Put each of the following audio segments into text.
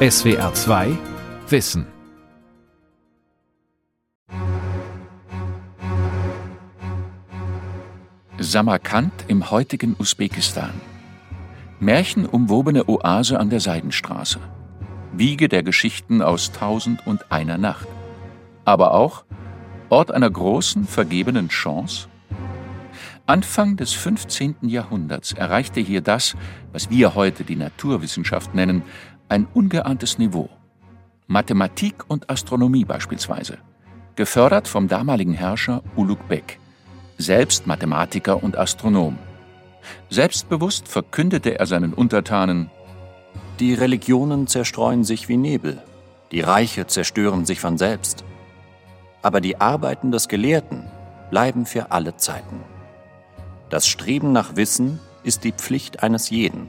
SWR 2 Wissen. Samarkand im heutigen Usbekistan. Märchenumwobene Oase an der Seidenstraße. Wiege der Geschichten aus Tausend und einer Nacht. Aber auch Ort einer großen, vergebenen Chance. Anfang des 15. Jahrhunderts erreichte hier das, was wir heute die Naturwissenschaft nennen, ein ungeahntes Niveau. Mathematik und Astronomie beispielsweise, gefördert vom damaligen Herrscher Ulugh Bek, selbst Mathematiker und Astronom. Selbstbewusst verkündete er seinen Untertanen Die Religionen zerstreuen sich wie Nebel, die Reiche zerstören sich von selbst, aber die Arbeiten des Gelehrten bleiben für alle Zeiten. Das Streben nach Wissen ist die Pflicht eines jeden.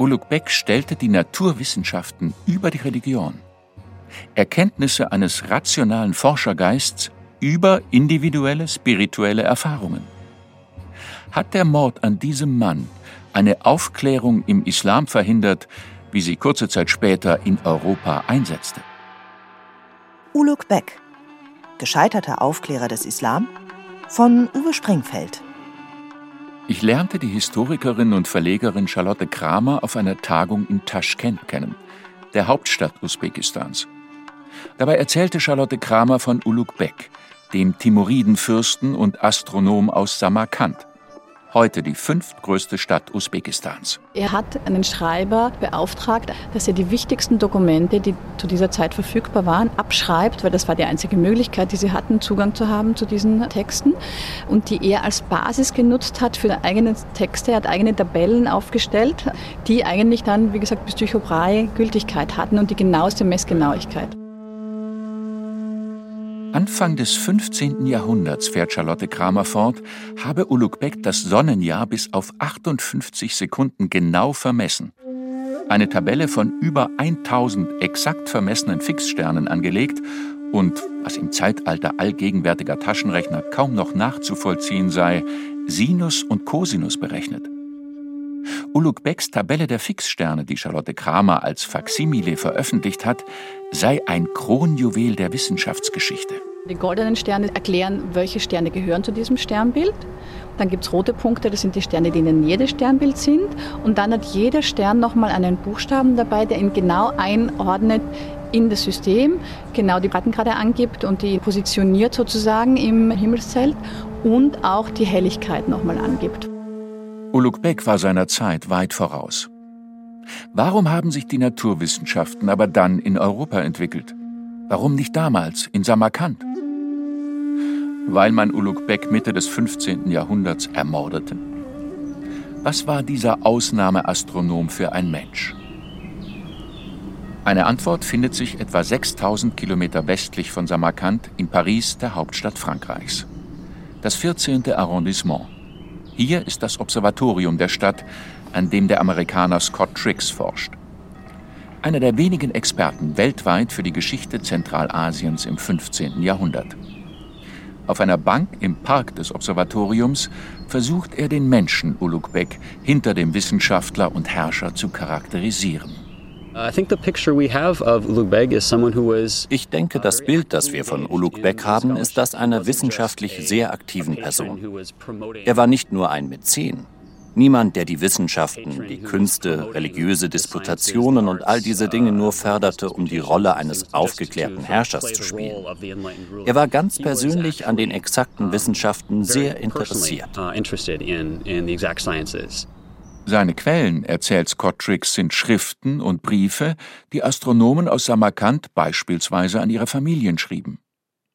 Ulugh Bek stellte die Naturwissenschaften über die Religion. Erkenntnisse eines rationalen Forschergeists über individuelle spirituelle Erfahrungen. Hat der Mord an diesem Mann eine Aufklärung im Islam verhindert, wie sie kurze Zeit später in Europa einsetzte? Ulugh Bek, gescheiterter Aufklärer des Islam, von Uwe Springfeld. Ich lernte die Historikerin und Verlegerin Charlotte Kramer auf einer Tagung in Taschkent kennen, der Hauptstadt Usbekistans. Dabei erzählte Charlotte Kramer von Ulugh Bek, dem Timuridenfürsten und Astronom aus Samarkand heute die fünftgrößte Stadt Usbekistans. Er hat einen Schreiber beauftragt, dass er die wichtigsten Dokumente, die zu dieser Zeit verfügbar waren, abschreibt, weil das war die einzige Möglichkeit, die sie hatten, Zugang zu haben zu diesen Texten und die er als Basis genutzt hat für eigene Texte. Er hat eigene Tabellen aufgestellt, die eigentlich dann, wie gesagt, bis Tycho Brahe Gültigkeit hatten und die genaueste Messgenauigkeit. Anfang des 15. Jahrhunderts, fährt Charlotte Kramer fort, habe Ulugh Bek das Sonnenjahr bis auf 58 Sekunden genau vermessen. Eine Tabelle von über 1000 exakt vermessenen Fixsternen angelegt und, was im Zeitalter allgegenwärtiger Taschenrechner kaum noch nachzuvollziehen sei, Sinus und Cosinus berechnet. Ulugh Becks Tabelle der Fixsterne, die Charlotte Kramer als Faksimile veröffentlicht hat, sei ein Kronjuwel der Wissenschaftsgeschichte. Die goldenen Sterne erklären, welche Sterne gehören zu diesem Sternbild. Dann gibt es rote Punkte, das sind die Sterne, die in der Nähe des Sternbilds sind. Und dann hat jeder Stern nochmal einen Buchstaben dabei, der ihn genau einordnet in das System, genau die Breitengrade angibt und die positioniert sozusagen im Himmelszelt und auch die Helligkeit nochmal angibt. Ulugh Bek war seiner Zeit weit voraus. Warum haben sich die Naturwissenschaften aber dann in Europa entwickelt? Warum nicht damals in Samarkand? Weil man Ulugh Bek Mitte des 15. Jahrhunderts ermordete. Was war dieser Ausnahmeastronom für ein Mensch? Eine Antwort findet sich etwa 6000 Kilometer westlich von Samarkand in Paris, der Hauptstadt Frankreichs. Das 14. Arrondissement. Hier ist das Observatorium der Stadt, an dem der Amerikaner Scott Triggs forscht. Einer der wenigen Experten weltweit für die Geschichte Zentralasiens im 15. Jahrhundert. Auf einer Bank im Park des Observatoriums versucht er den Menschen Ulugh Bek hinter dem Wissenschaftler und Herrscher zu charakterisieren. Ich denke, das Bild, das wir von Ulugh Bek haben, ist das einer wissenschaftlich sehr aktiven Person. Er war nicht nur ein Mäzen, niemand, der die Wissenschaften, die Künste, religiöse Disputationen und all diese Dinge nur förderte, um die Rolle eines aufgeklärten Herrschers zu spielen. Er war ganz persönlich an den exakten Wissenschaften sehr interessiert. Seine Quellen, erzählt Scott Triggs, sind Schriften und Briefe, die Astronomen aus Samarkand beispielsweise an ihre Familien schrieben.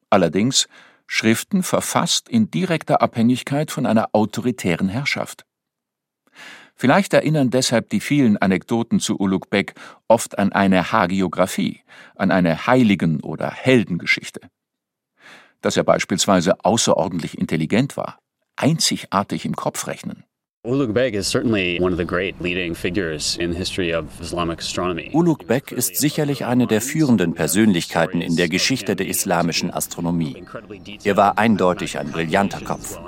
Allerdings Schriften verfasst in direkter Abhängigkeit von einer autoritären Herrschaft. Vielleicht erinnern deshalb die vielen Anekdoten zu Ulugh Bek oft an eine Hagiographie, an eine Heiligen- oder Heldengeschichte. Dass er beispielsweise außerordentlich intelligent war, einzigartig im Kopfrechnen, Ulugh Bek ist sicherlich eine der führenden Persönlichkeiten in der Geschichte der islamischen Astronomie. Er war eindeutig ein brillanter Kopf.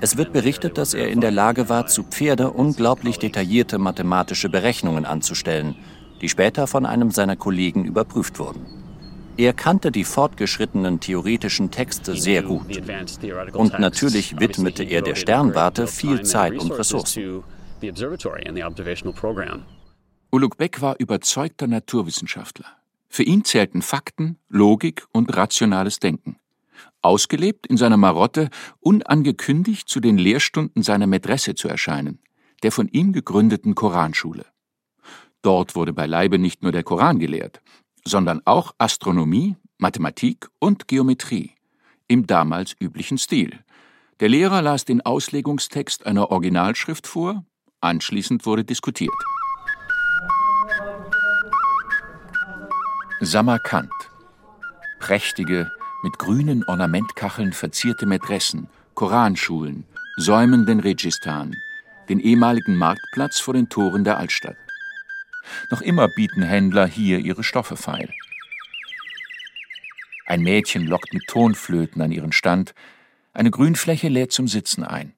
Es wird berichtet, dass er in der Lage war, zu Pferde unglaublich detaillierte mathematische Berechnungen anzustellen die später von einem seiner Kollegen überprüft wurden. Er kannte die fortgeschrittenen theoretischen Texte sehr gut. Und natürlich widmete er der Sternwarte viel Zeit und Ressourcen. Uluk Beck war überzeugter Naturwissenschaftler. Für ihn zählten Fakten, Logik und rationales Denken. Ausgelebt in seiner Marotte, unangekündigt zu den Lehrstunden seiner Mätresse zu erscheinen, der von ihm gegründeten Koranschule. Dort wurde beileibe nicht nur der Koran gelehrt, sondern auch Astronomie, Mathematik und Geometrie im damals üblichen Stil. Der Lehrer las den Auslegungstext einer Originalschrift vor, anschließend wurde diskutiert. Samarkand. Prächtige, mit grünen Ornamentkacheln verzierte Mätressen, Koranschulen säumen den Registan, den ehemaligen Marktplatz vor den Toren der Altstadt. Noch immer bieten Händler hier ihre Stoffe feil. Ein Mädchen lockt mit Tonflöten an ihren Stand, eine Grünfläche lädt zum Sitzen ein.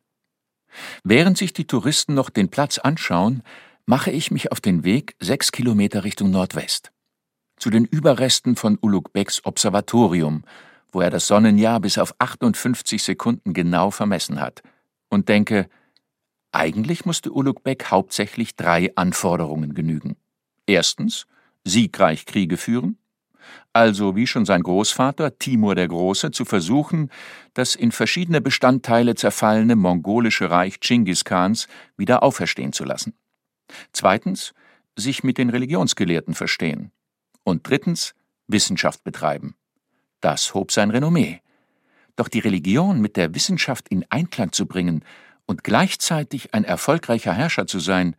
Während sich die Touristen noch den Platz anschauen, mache ich mich auf den Weg sechs Kilometer Richtung Nordwest. Zu den Überresten von Uluk Becks Observatorium, wo er das Sonnenjahr bis auf 58 Sekunden genau vermessen hat, und denke, eigentlich musste Uluk Beck hauptsächlich drei Anforderungen genügen. Erstens, siegreich Kriege führen, also wie schon sein Großvater Timur der Große zu versuchen, das in verschiedene Bestandteile zerfallene mongolische Reich Chinggis Khans wieder auferstehen zu lassen. Zweitens, sich mit den Religionsgelehrten verstehen. Und drittens, Wissenschaft betreiben. Das hob sein Renommee. Doch die Religion mit der Wissenschaft in Einklang zu bringen und gleichzeitig ein erfolgreicher Herrscher zu sein,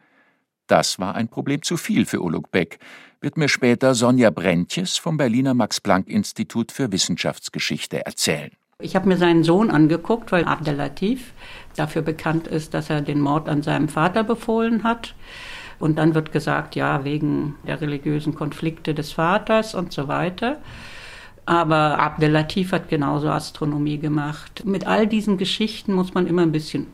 das war ein Problem zu viel für Uluk Beck, wird mir später Sonja Brentjes vom Berliner Max-Planck-Institut für Wissenschaftsgeschichte erzählen. Ich habe mir seinen Sohn angeguckt, weil Abdelatif dafür bekannt ist, dass er den Mord an seinem Vater befohlen hat. Und dann wird gesagt, ja, wegen der religiösen Konflikte des Vaters und so weiter. Aber Abdelatif hat genauso Astronomie gemacht. Mit all diesen Geschichten muss man immer ein bisschen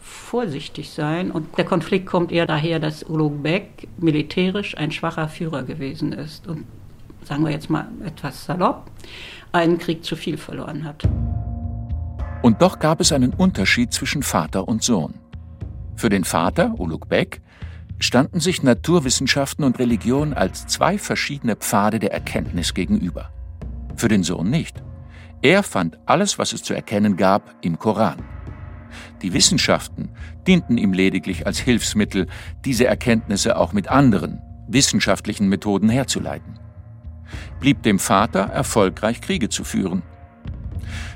vorsichtig sein. Und der Konflikt kommt eher daher, dass Ulugh Bek militärisch ein schwacher Führer gewesen ist und, sagen wir jetzt mal etwas salopp, einen Krieg zu viel verloren hat. Und doch gab es einen Unterschied zwischen Vater und Sohn. Für den Vater, Ulugh Bek, standen sich Naturwissenschaften und Religion als zwei verschiedene Pfade der Erkenntnis gegenüber. Für den Sohn nicht. Er fand alles, was es zu erkennen gab, im Koran. Die Wissenschaften dienten ihm lediglich als Hilfsmittel, diese Erkenntnisse auch mit anderen, wissenschaftlichen Methoden herzuleiten. Blieb dem Vater erfolgreich Kriege zu führen.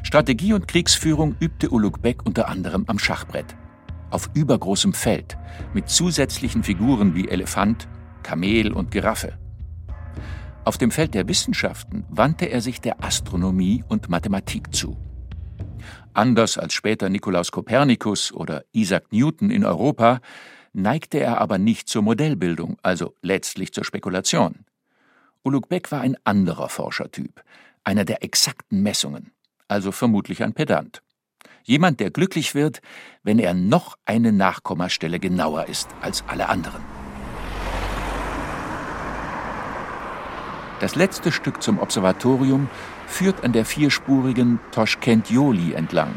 Strategie und Kriegsführung übte Ulugh Bek unter anderem am Schachbrett. Auf übergroßem Feld, mit zusätzlichen Figuren wie Elefant, Kamel und Giraffe. Auf dem Feld der Wissenschaften wandte er sich der Astronomie und Mathematik zu. Anders als später Nikolaus Kopernikus oder Isaac Newton in Europa neigte er aber nicht zur Modellbildung, also letztlich zur Spekulation. Ulugh Beck war ein anderer Forschertyp, einer der exakten Messungen, also vermutlich ein Pedant. Jemand, der glücklich wird, wenn er noch eine Nachkommastelle genauer ist als alle anderen. Das letzte Stück zum Observatorium führt an der vierspurigen Toschkent-Joli entlang,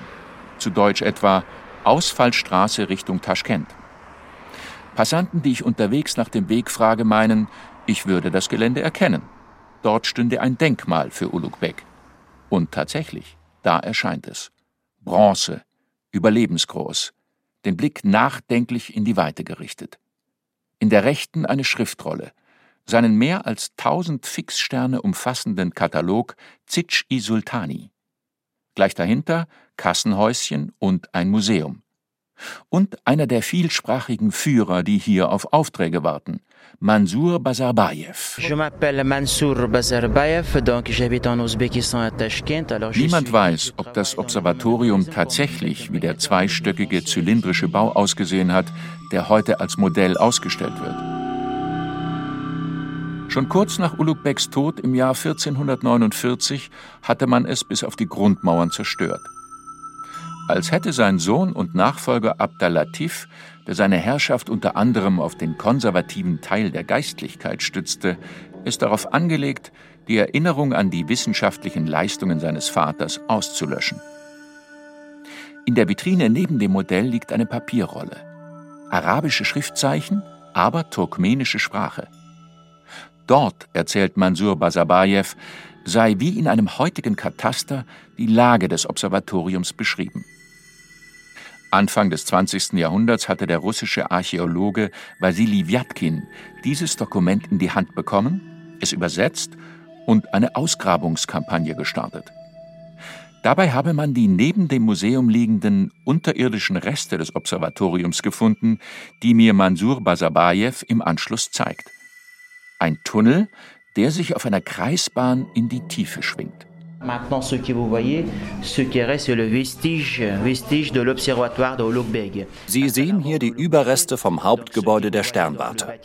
zu Deutsch etwa Ausfallstraße Richtung Taschkent. Passanten, die ich unterwegs nach dem Weg frage, meinen, ich würde das Gelände erkennen. Dort stünde ein Denkmal für Ulugh Bek. Und tatsächlich, da erscheint es. Bronze, überlebensgroß, den Blick nachdenklich in die Weite gerichtet. In der rechten eine Schriftrolle – seinen mehr als tausend Fixsterne umfassenden Katalog Zitsch-i Sultani. Gleich dahinter Kassenhäuschen und ein Museum. Und einer der vielsprachigen Führer, die hier auf Aufträge warten, Mansour Bazarbayev. Niemand weiß, ob das Observatorium tatsächlich wie der zweistöckige zylindrische Bau ausgesehen hat, der heute als Modell ausgestellt wird. Schon kurz nach Ulugh Becks Tod im Jahr 1449 hatte man es bis auf die Grundmauern zerstört. Als hätte sein Sohn und Nachfolger Abdalatif der seine Herrschaft unter anderem auf den konservativen Teil der Geistlichkeit stützte, ist darauf angelegt, die Erinnerung an die wissenschaftlichen Leistungen seines Vaters auszulöschen. In der Vitrine neben dem Modell liegt eine Papierrolle. Arabische Schriftzeichen, aber turkmenische Sprache. Dort, erzählt Mansur Basabayev, sei wie in einem heutigen Kataster die Lage des Observatoriums beschrieben. Anfang des 20. Jahrhunderts hatte der russische Archäologe Wassili Wyatkin dieses Dokument in die Hand bekommen, es übersetzt und eine Ausgrabungskampagne gestartet. Dabei habe man die neben dem Museum liegenden unterirdischen Reste des Observatoriums gefunden, die mir Mansur Basabayev im Anschluss zeigt. Ein Tunnel, der sich auf einer Kreisbahn in die Tiefe schwingt. Maintenant, ce que vous voyez, ce qui reste, c'est le vestige, vestige de l'observatoire de Ulugh Sie sehen hier die Überreste vom Hauptgebäude der Sternwarte.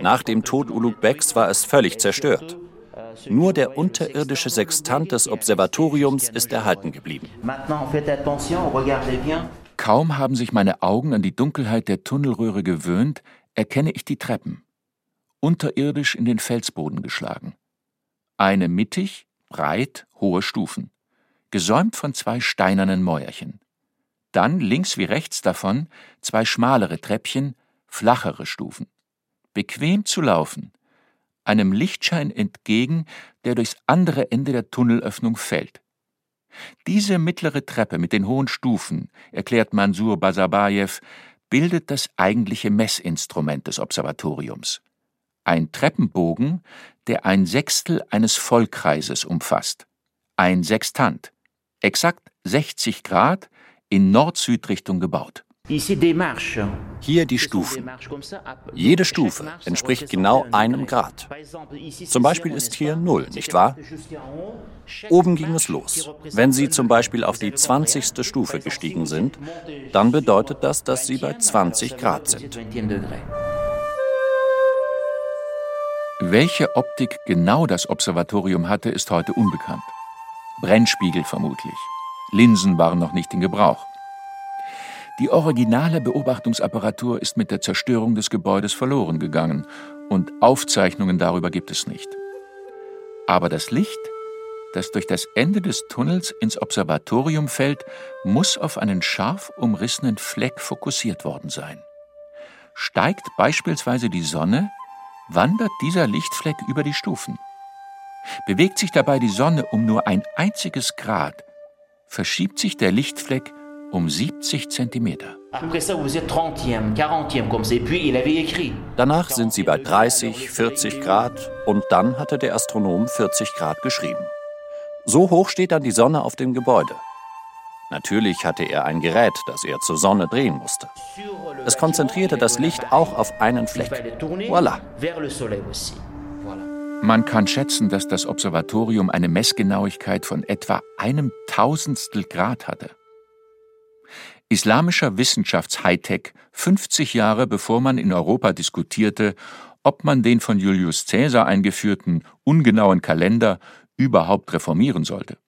Nach dem Tod Ulugh Begs war es völlig zerstört. Nur der unterirdische Sextant des Observatoriums ist erhalten geblieben. Kaum haben sich meine Augen an die Dunkelheit der Tunnelröhre gewöhnt, erkenne ich die Treppen. Unterirdisch in den Felsboden geschlagen. Eine mittig, breit, hohe Stufen, gesäumt von zwei steinernen Mäuerchen. Dann links wie rechts davon zwei schmalere Treppchen, flachere Stufen. Bequem zu laufen, einem Lichtschein entgegen, der durchs andere Ende der Tunnelöffnung fällt. Diese mittlere Treppe mit den hohen Stufen, erklärt Mansur Basabayev, bildet das eigentliche Messinstrument des Observatoriums. Ein Treppenbogen, der ein Sechstel eines Vollkreises umfasst. Ein Sextant. Exakt 60 Grad in Nord-Süd-Richtung gebaut. Hier die Stufen. Jede Stufe entspricht genau einem Grad. Zum Beispiel ist hier 0, nicht wahr? Oben ging es los. Wenn Sie zum Beispiel auf die 20. Stufe gestiegen sind, dann bedeutet das, dass Sie bei 20 Grad sind. Welche Optik genau das Observatorium hatte, ist heute unbekannt. Brennspiegel vermutlich. Linsen waren noch nicht in Gebrauch. Die originale Beobachtungsapparatur ist mit der Zerstörung des Gebäudes verloren gegangen und Aufzeichnungen darüber gibt es nicht. Aber das Licht, das durch das Ende des Tunnels ins Observatorium fällt, muss auf einen scharf umrissenen Fleck fokussiert worden sein. Steigt beispielsweise die Sonne, wandert dieser Lichtfleck über die Stufen. Bewegt sich dabei die Sonne um nur ein einziges Grad, verschiebt sich der Lichtfleck um 70 Zentimeter. Danach sind sie bei 30, 40 Grad und dann hatte der Astronom 40 Grad geschrieben. So hoch steht dann die Sonne auf dem Gebäude. Natürlich hatte er ein Gerät, das er zur Sonne drehen musste. Es konzentrierte das Licht auch auf einen Fleck. Voilà. Man kann schätzen, dass das Observatorium eine Messgenauigkeit von etwa einem Tausendstel Grad hatte. Islamischer Wissenschafts-Hightech 50 Jahre bevor man in Europa diskutierte, ob man den von Julius Caesar eingeführten ungenauen Kalender überhaupt reformieren sollte.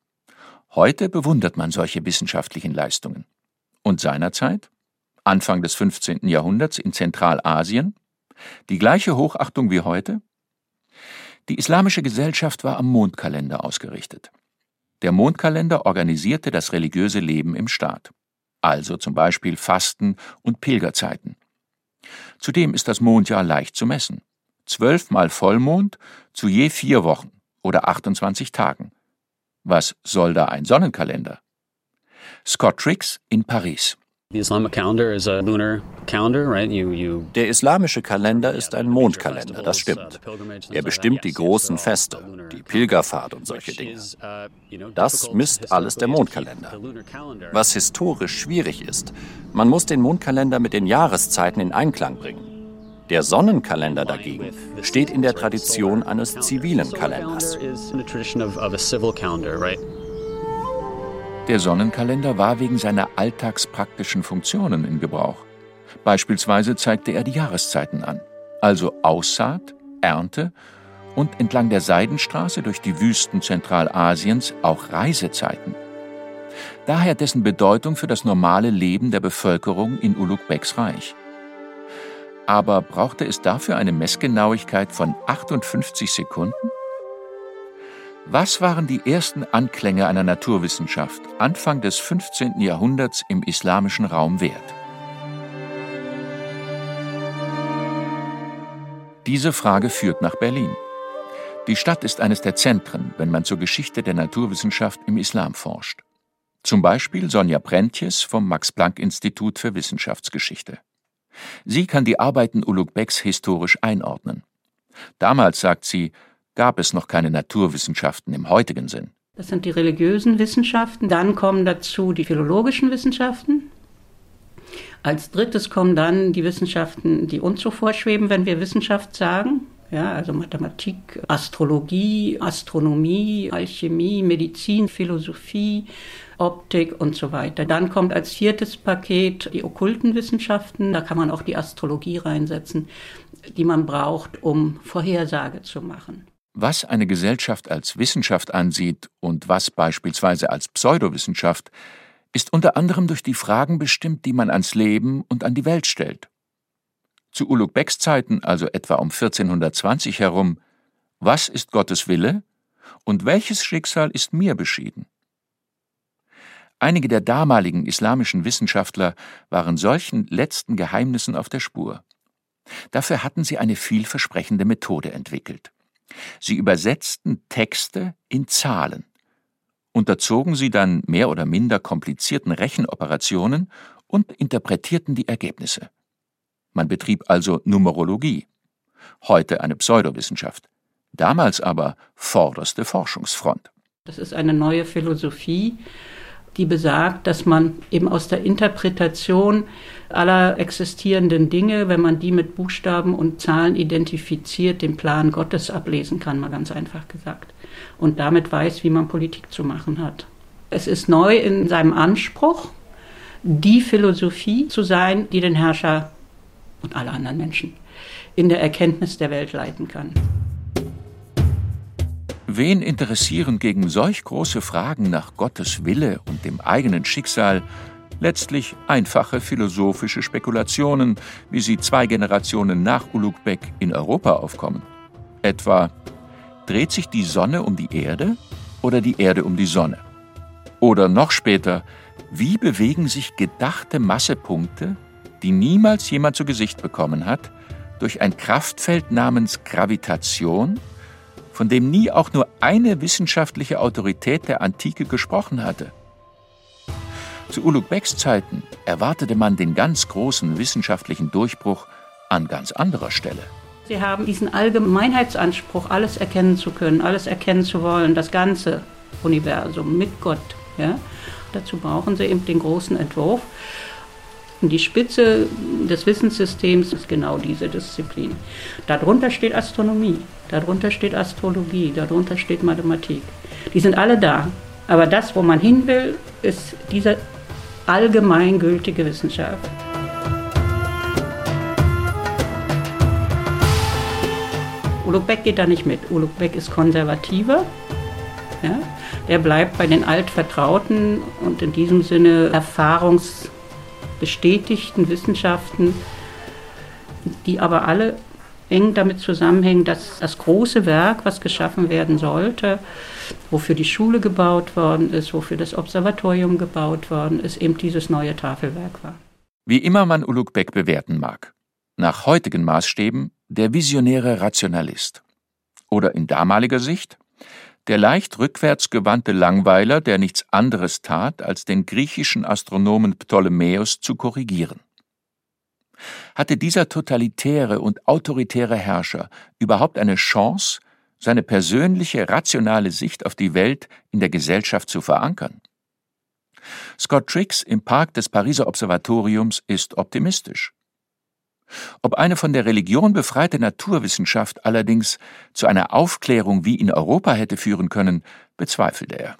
Heute bewundert man solche wissenschaftlichen Leistungen. Und seinerzeit, Anfang des 15. Jahrhunderts in Zentralasien, die gleiche Hochachtung wie heute? Die islamische Gesellschaft war am Mondkalender ausgerichtet. Der Mondkalender organisierte das religiöse Leben im Staat, also zum Beispiel Fasten und Pilgerzeiten. Zudem ist das Mondjahr leicht zu messen. Zwölfmal Vollmond zu je vier Wochen oder 28 Tagen. Was soll da ein Sonnenkalender? Scott Triggs in Paris. Der islamische Kalender ist ein Mondkalender, das stimmt. Er bestimmt die großen Feste, die Pilgerfahrt und solche Dinge. Das misst alles der Mondkalender. Was historisch schwierig ist, man muss den Mondkalender mit den Jahreszeiten in Einklang bringen. Der Sonnenkalender dagegen steht in der Tradition eines zivilen Kalenders. Der Sonnenkalender war wegen seiner alltagspraktischen Funktionen in Gebrauch. Beispielsweise zeigte er die Jahreszeiten an, also Aussaat, Ernte und entlang der Seidenstraße durch die Wüsten Zentralasiens auch Reisezeiten. Daher dessen Bedeutung für das normale Leben der Bevölkerung in Ulugh Begs Reich. Aber brauchte es dafür eine Messgenauigkeit von 58 Sekunden? Was waren die ersten Anklänge einer Naturwissenschaft Anfang des 15. Jahrhunderts im islamischen Raum wert? Diese Frage führt nach Berlin. Die Stadt ist eines der Zentren, wenn man zur Geschichte der Naturwissenschaft im Islam forscht. Zum Beispiel Sonja Prentjes vom Max-Planck-Institut für Wissenschaftsgeschichte. Sie kann die Arbeiten Ulugh Becks historisch einordnen. Damals, sagt sie, gab es noch keine Naturwissenschaften im heutigen Sinn. Das sind die religiösen Wissenschaften. Dann kommen dazu die philologischen Wissenschaften. Als drittes kommen dann die Wissenschaften, die uns so vorschweben, wenn wir Wissenschaft sagen. Ja, also Mathematik, Astrologie, Astronomie, Alchemie, Medizin, Philosophie, Optik und so weiter. Dann kommt als viertes Paket die okkulten Wissenschaften. Da kann man auch die Astrologie reinsetzen, die man braucht, um Vorhersage zu machen. Was eine Gesellschaft als Wissenschaft ansieht und was beispielsweise als Pseudowissenschaft, ist unter anderem durch die Fragen bestimmt, die man ans Leben und an die Welt stellt. Zu Ulugh Becks Zeiten, also etwa um 1420 herum, was ist Gottes Wille und welches Schicksal ist mir beschieden? Einige der damaligen islamischen Wissenschaftler waren solchen letzten Geheimnissen auf der Spur. Dafür hatten sie eine vielversprechende Methode entwickelt. Sie übersetzten Texte in Zahlen, unterzogen sie dann mehr oder minder komplizierten Rechenoperationen und interpretierten die Ergebnisse. Man betrieb also Numerologie. Heute eine Pseudowissenschaft. Damals aber vorderste Forschungsfront. Das ist eine neue Philosophie, die besagt, dass man eben aus der Interpretation aller existierenden Dinge, wenn man die mit Buchstaben und Zahlen identifiziert, den Plan Gottes ablesen kann, mal ganz einfach gesagt. Und damit weiß, wie man Politik zu machen hat. Es ist neu in seinem Anspruch, die Philosophie zu sein, die den Herrscher und alle anderen Menschen in der Erkenntnis der Welt leiten kann. Wen interessieren gegen solch große Fragen nach Gottes Wille und dem eigenen Schicksal letztlich einfache philosophische Spekulationen, wie sie zwei Generationen nach Ulugh Beck in Europa aufkommen? Etwa, dreht sich die Sonne um die Erde oder die Erde um die Sonne? Oder noch später, wie bewegen sich gedachte Massepunkte, die niemals jemand zu Gesicht bekommen hat, durch ein Kraftfeld namens Gravitation von dem nie auch nur eine wissenschaftliche Autorität der Antike gesprochen hatte. Zu Ulugh Becks Zeiten erwartete man den ganz großen wissenschaftlichen Durchbruch an ganz anderer Stelle. Sie haben diesen Allgemeinheitsanspruch, alles erkennen zu können, alles erkennen zu wollen, das ganze Universum mit Gott. Ja? Dazu brauchen sie eben den großen Entwurf. Die Spitze des Wissenssystems ist genau diese Disziplin. Darunter steht Astronomie, darunter steht Astrologie, darunter steht Mathematik. Die sind alle da. Aber das, wo man hin will, ist diese allgemeingültige Wissenschaft. Ulugh Beck geht da nicht mit. Ulugh Beck ist konservativer. Ja? Der bleibt bei den altvertrauten und in diesem Sinne erfahrungs bestätigten Wissenschaften, die aber alle eng damit zusammenhängen, dass das große Werk, was geschaffen werden sollte, wofür die Schule gebaut worden ist, wofür das Observatorium gebaut worden ist, eben dieses neue Tafelwerk war. Wie immer man Ulugh Beck bewerten mag. Nach heutigen Maßstäben der visionäre Rationalist. Oder in damaliger Sicht der leicht rückwärts gewandte Langweiler, der nichts anderes tat, als den griechischen Astronomen Ptolemäus zu korrigieren. Hatte dieser totalitäre und autoritäre Herrscher überhaupt eine Chance, seine persönliche, rationale Sicht auf die Welt in der Gesellschaft zu verankern? Scott Triggs im Park des Pariser Observatoriums ist optimistisch. Ob eine von der Religion befreite Naturwissenschaft allerdings zu einer Aufklärung wie in Europa hätte führen können, bezweifelte er.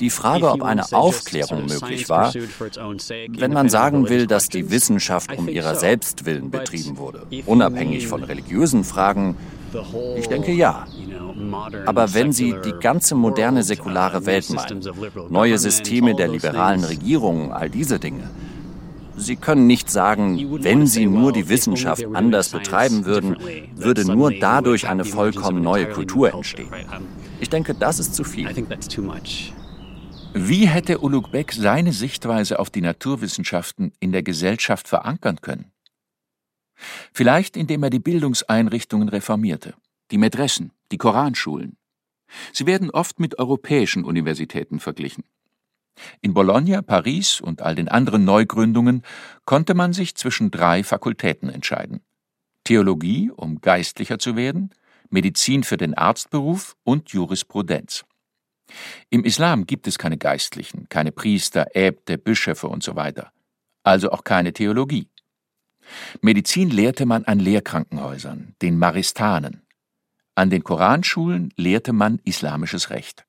Die Frage, ob eine Aufklärung möglich war, wenn man sagen will, dass die Wissenschaft um ihrer selbst willen betrieben wurde, unabhängig von religiösen Fragen, ich denke ja. Aber wenn Sie die ganze moderne säkulare Welt meinen, neue Systeme der liberalen Regierungen, all diese Dinge, Sie können nicht sagen, wenn Sie nur die Wissenschaft anders betreiben würden, würde nur dadurch eine vollkommen neue Kultur entstehen. Ich denke, das ist zu viel. Wie hätte Ulugh Beck seine Sichtweise auf die Naturwissenschaften in der Gesellschaft verankern können? Vielleicht indem er die Bildungseinrichtungen reformierte, die Medressen, die Koranschulen. Sie werden oft mit europäischen Universitäten verglichen. In Bologna, Paris und all den anderen Neugründungen konnte man sich zwischen drei Fakultäten entscheiden. Theologie, um geistlicher zu werden, Medizin für den Arztberuf und Jurisprudenz. Im Islam gibt es keine Geistlichen, keine Priester, Äbte, Bischöfe und so weiter. Also auch keine Theologie. Medizin lehrte man an Lehrkrankenhäusern, den Maristanen. An den Koranschulen lehrte man islamisches Recht.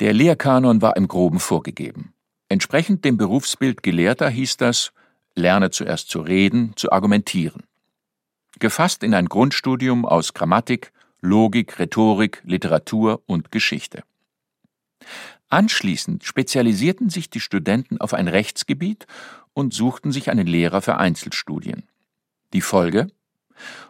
Der Lehrkanon war im Groben vorgegeben. Entsprechend dem Berufsbild Gelehrter hieß das, lerne zuerst zu reden, zu argumentieren. Gefasst in ein Grundstudium aus Grammatik, Logik, Rhetorik, Literatur und Geschichte. Anschließend spezialisierten sich die Studenten auf ein Rechtsgebiet und suchten sich einen Lehrer für Einzelstudien. Die Folge?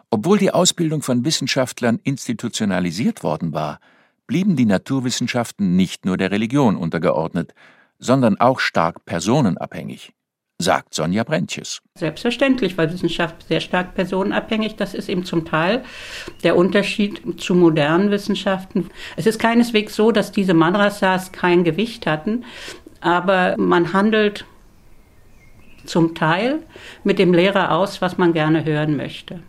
Obwohl die Ausbildung von Wissenschaftlern institutionalisiert worden war, blieben die Naturwissenschaften nicht nur der Religion untergeordnet, sondern auch stark personenabhängig, sagt Sonja Brentjes. Selbstverständlich war Wissenschaft sehr stark personenabhängig. Das ist eben zum Teil der Unterschied zu modernen Wissenschaften. Es ist keineswegs so, dass diese Madrasas kein Gewicht hatten, aber man handelt zum Teil mit dem Lehrer aus, was man gerne hören möchte.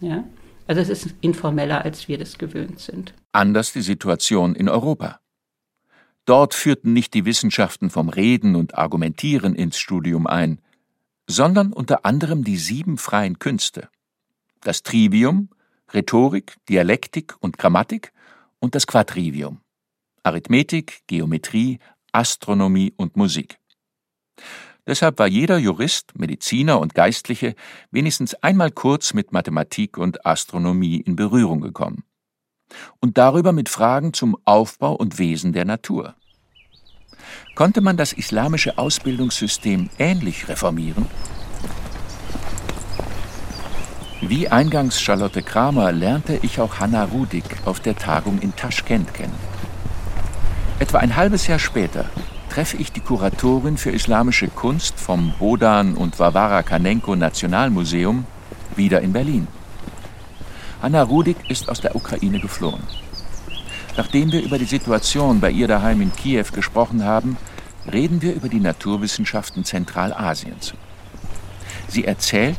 Ja? Also es ist informeller, als wir das gewöhnt sind. Anders die Situation in Europa. Dort führten nicht die Wissenschaften vom Reden und Argumentieren ins Studium ein, sondern unter anderem die sieben freien Künste. Das Trivium, Rhetorik, Dialektik und Grammatik und das Quadrivium. Arithmetik, Geometrie, Astronomie und Musik. Deshalb war jeder Jurist, Mediziner und Geistliche wenigstens einmal kurz mit Mathematik und Astronomie in Berührung gekommen. Und darüber mit Fragen zum Aufbau und Wesen der Natur. Konnte man das islamische Ausbildungssystem ähnlich reformieren? Wie eingangs Charlotte Kramer lernte ich auch Hanna Rudig auf der Tagung in Taschkent kennen. Etwa ein halbes Jahr später treffe ich die Kuratorin für islamische Kunst vom Bodan und Varvara Kanenko Nationalmuseum wieder in Berlin. Anna Rudik ist aus der Ukraine geflohen. Nachdem wir über die Situation bei ihr daheim in Kiew gesprochen haben, reden wir über die Naturwissenschaften Zentralasiens. Sie erzählt,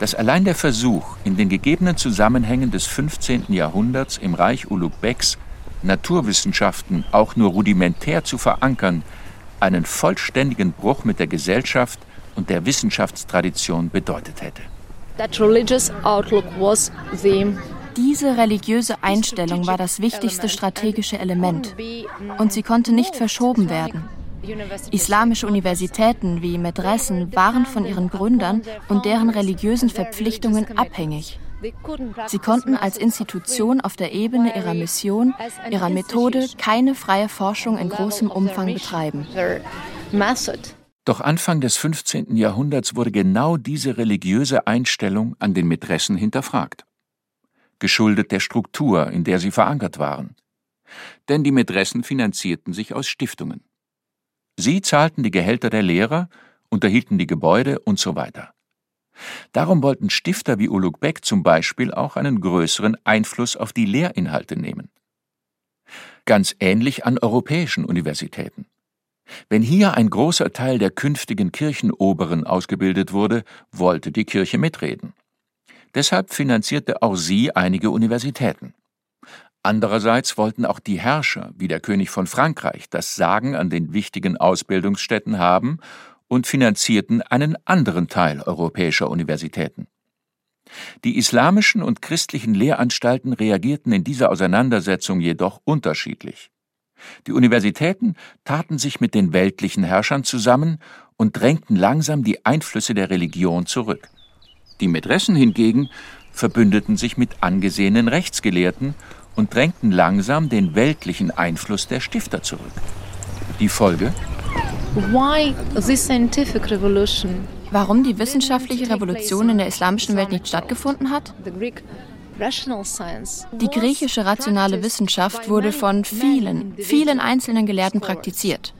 dass allein der Versuch, in den gegebenen Zusammenhängen des 15. Jahrhunderts im Reich Ulugh-Beks Naturwissenschaften auch nur rudimentär zu verankern, einen vollständigen Bruch mit der Gesellschaft und der Wissenschaftstradition bedeutet hätte. Diese religiöse Einstellung war das wichtigste strategische Element und sie konnte nicht verschoben werden. Islamische Universitäten wie Medressen waren von ihren Gründern und deren religiösen Verpflichtungen abhängig. Sie konnten als Institution auf der Ebene ihrer Mission, ihrer Methode keine freie Forschung in großem Umfang betreiben. Doch Anfang des 15. Jahrhunderts wurde genau diese religiöse Einstellung an den Mätressen hinterfragt. Geschuldet der Struktur, in der sie verankert waren. Denn die Mätressen finanzierten sich aus Stiftungen. Sie zahlten die Gehälter der Lehrer, unterhielten die Gebäude und so weiter. Darum wollten Stifter wie Ulugh Beck zum Beispiel auch einen größeren Einfluss auf die Lehrinhalte nehmen. Ganz ähnlich an europäischen Universitäten. Wenn hier ein großer Teil der künftigen Kirchenoberen ausgebildet wurde, wollte die Kirche mitreden. Deshalb finanzierte auch sie einige Universitäten. Andererseits wollten auch die Herrscher, wie der König von Frankreich, das Sagen an den wichtigen Ausbildungsstätten haben und finanzierten einen anderen Teil europäischer Universitäten. Die islamischen und christlichen Lehranstalten reagierten in dieser Auseinandersetzung jedoch unterschiedlich. Die Universitäten taten sich mit den weltlichen Herrschern zusammen und drängten langsam die Einflüsse der Religion zurück. Die Mätressen hingegen verbündeten sich mit angesehenen Rechtsgelehrten und drängten langsam den weltlichen Einfluss der Stifter zurück. Die Folge? Warum die wissenschaftliche Revolution in der islamischen Welt nicht stattgefunden hat? Die griechische rationale Wissenschaft wurde von vielen, vielen einzelnen Gelehrten praktiziert.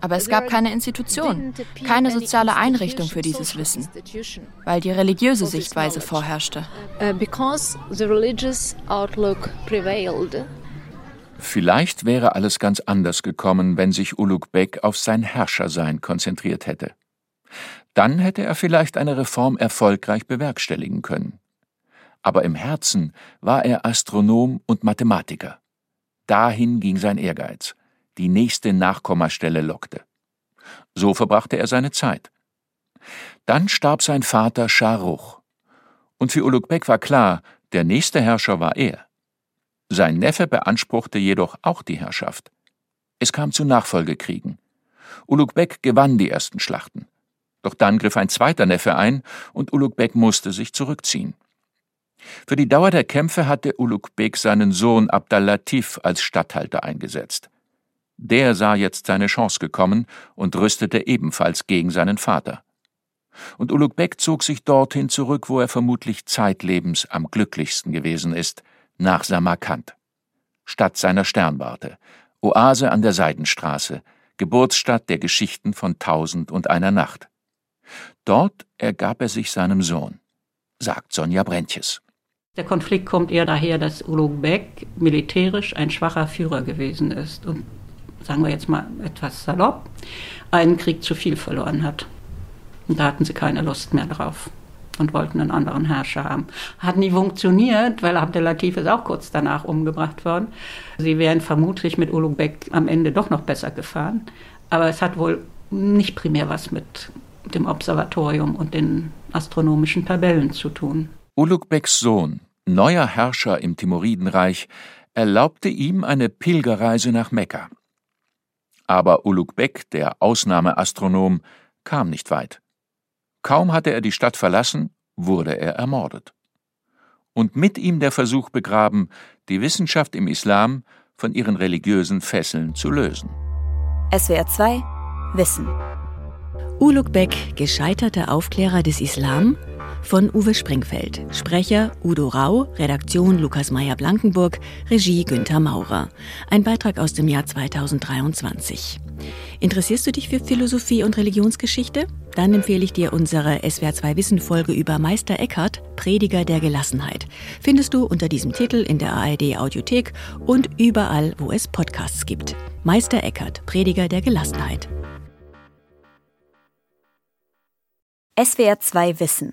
Aber es gab keine Institution, keine soziale Einrichtung für dieses Wissen, weil die religiöse Sichtweise vorherrschte. Vielleicht wäre alles ganz anders gekommen, wenn sich Ulugh Bek auf sein Herrschersein konzentriert hätte. Dann hätte er vielleicht eine Reform erfolgreich bewerkstelligen können. Aber im Herzen war er Astronom und Mathematiker. Dahin ging sein Ehrgeiz die nächste Nachkommastelle lockte. So verbrachte er seine Zeit. Dann starb sein Vater Scharuch. Und für Ulugh war klar, der nächste Herrscher war er. Sein Neffe beanspruchte jedoch auch die Herrschaft. Es kam zu Nachfolgekriegen. Ulugh gewann die ersten Schlachten. Doch dann griff ein zweiter Neffe ein und Ulugh musste sich zurückziehen. Für die Dauer der Kämpfe hatte Ulugh seinen Sohn Abdal-Latif als Statthalter eingesetzt. Der sah jetzt seine Chance gekommen und rüstete ebenfalls gegen seinen Vater. Und Ulugh zog sich dorthin zurück, wo er vermutlich zeitlebens am glücklichsten gewesen ist, nach Samarkand. Stadt seiner Sternwarte, Oase an der Seidenstraße, Geburtsstadt der Geschichten von Tausend und einer Nacht. Dort ergab er sich seinem Sohn, sagt Sonja Brentjes. Der Konflikt kommt eher daher, dass Ulugh militärisch ein schwacher Führer gewesen ist und sagen wir jetzt mal etwas salopp, einen Krieg zu viel verloren hat. Und da hatten sie keine Lust mehr drauf und wollten einen anderen Herrscher haben. Hat nie funktioniert, weil Abdelatif ist auch kurz danach umgebracht worden. Sie wären vermutlich mit Ulugh am Ende doch noch besser gefahren. Aber es hat wohl nicht primär was mit dem Observatorium und den astronomischen Tabellen zu tun. Ulugh Sohn, neuer Herrscher im Timuridenreich, erlaubte ihm eine Pilgerreise nach Mekka. Aber Ulugh Bek, der Ausnahmeastronom, kam nicht weit. Kaum hatte er die Stadt verlassen, wurde er ermordet. Und mit ihm der Versuch begraben, die Wissenschaft im Islam von ihren religiösen Fesseln zu lösen. SWR 2 Wissen Ulugh Bek, gescheiterter Aufklärer des Islam, von Uwe Springfeld. Sprecher Udo Rau, Redaktion Lukas Meyer-Blankenburg, Regie Günther Maurer. Ein Beitrag aus dem Jahr 2023. Interessierst du dich für Philosophie und Religionsgeschichte? Dann empfehle ich dir unsere SWR2 Wissen Folge über Meister Eckhart, Prediger der Gelassenheit. Findest du unter diesem Titel in der ARD Audiothek und überall, wo es Podcasts gibt. Meister Eckhart, Prediger der Gelassenheit. SWR 2 Wissen